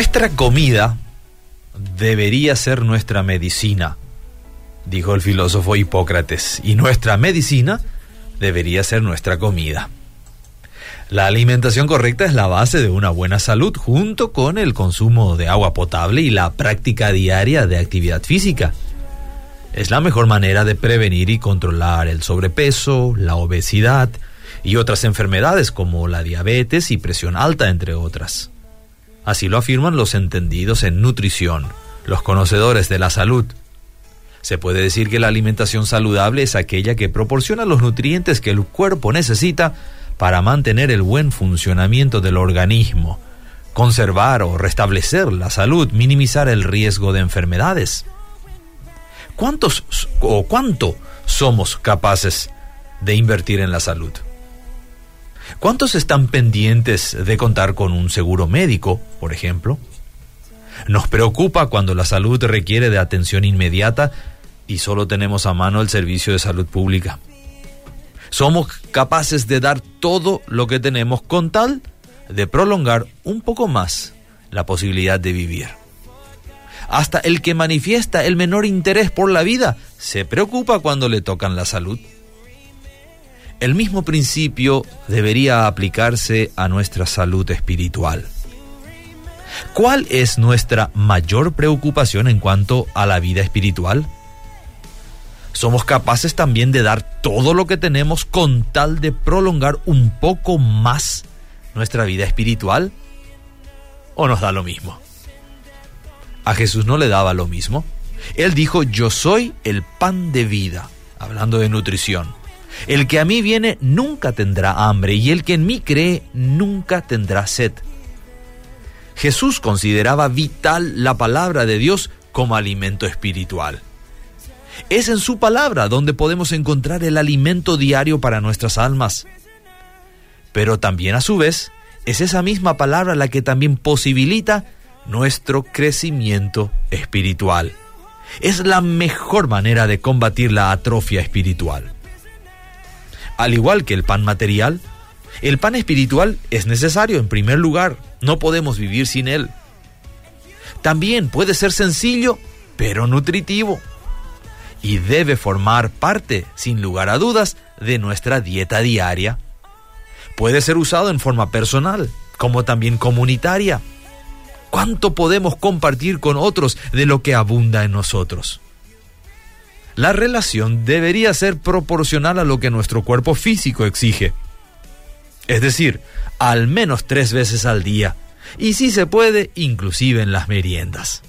Nuestra comida debería ser nuestra medicina, dijo el filósofo Hipócrates, y nuestra medicina debería ser nuestra comida. La alimentación correcta es la base de una buena salud junto con el consumo de agua potable y la práctica diaria de actividad física. Es la mejor manera de prevenir y controlar el sobrepeso, la obesidad y otras enfermedades como la diabetes y presión alta, entre otras. Así lo afirman los entendidos en nutrición, los conocedores de la salud. Se puede decir que la alimentación saludable es aquella que proporciona los nutrientes que el cuerpo necesita para mantener el buen funcionamiento del organismo, conservar o restablecer la salud, minimizar el riesgo de enfermedades. ¿Cuántos o cuánto somos capaces de invertir en la salud? ¿Cuántos están pendientes de contar con un seguro médico, por ejemplo? Nos preocupa cuando la salud requiere de atención inmediata y solo tenemos a mano el servicio de salud pública. Somos capaces de dar todo lo que tenemos con tal de prolongar un poco más la posibilidad de vivir. Hasta el que manifiesta el menor interés por la vida se preocupa cuando le tocan la salud. El mismo principio debería aplicarse a nuestra salud espiritual. ¿Cuál es nuestra mayor preocupación en cuanto a la vida espiritual? somos capaces también de dar todo lo que tenemos con tal de prolongar un poco más nuestra vida espiritual? ¿O nos da lo mismo? A Jesús no le daba lo mismo. Él dijo, yo soy el pan de vida, hablando de nutrición. El que a mí viene nunca tendrá hambre y el que en mí cree nunca tendrá sed. Jesús consideraba vital la palabra de Dios como alimento espiritual. Es en su palabra donde podemos encontrar el alimento diario para nuestras almas. Pero también a su vez, es esa misma palabra la que también posibilita nuestro crecimiento espiritual. Es la mejor manera de combatir la atrofia espiritual. Al igual que el pan material, el pan espiritual es necesario en primer lugar, no podemos vivir sin él. También puede ser sencillo, pero nutritivo y debe formar parte, sin lugar a dudas, de nuestra dieta diaria. Puede ser usado en forma personal, como también comunitaria. ¿Cuánto podemos compartir con otros de lo que abunda en nosotros? La relación debería ser proporcional a lo que nuestro cuerpo físico exige. Es decir, al menos tres veces al día, y si se puede, inclusive en las meriendas.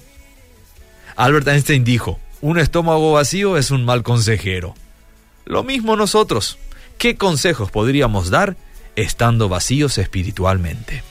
Albert Einstein dijo, un estómago vacío es un mal consejero. Lo mismo nosotros. ¿Qué consejos podríamos dar estando vacíos espiritualmente?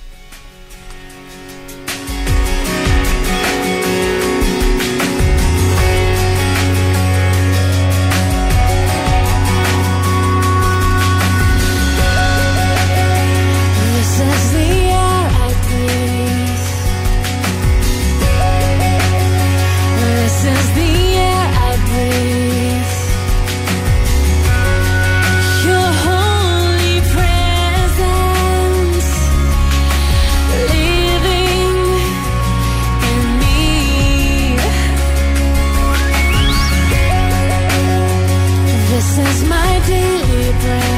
This is my daily bread.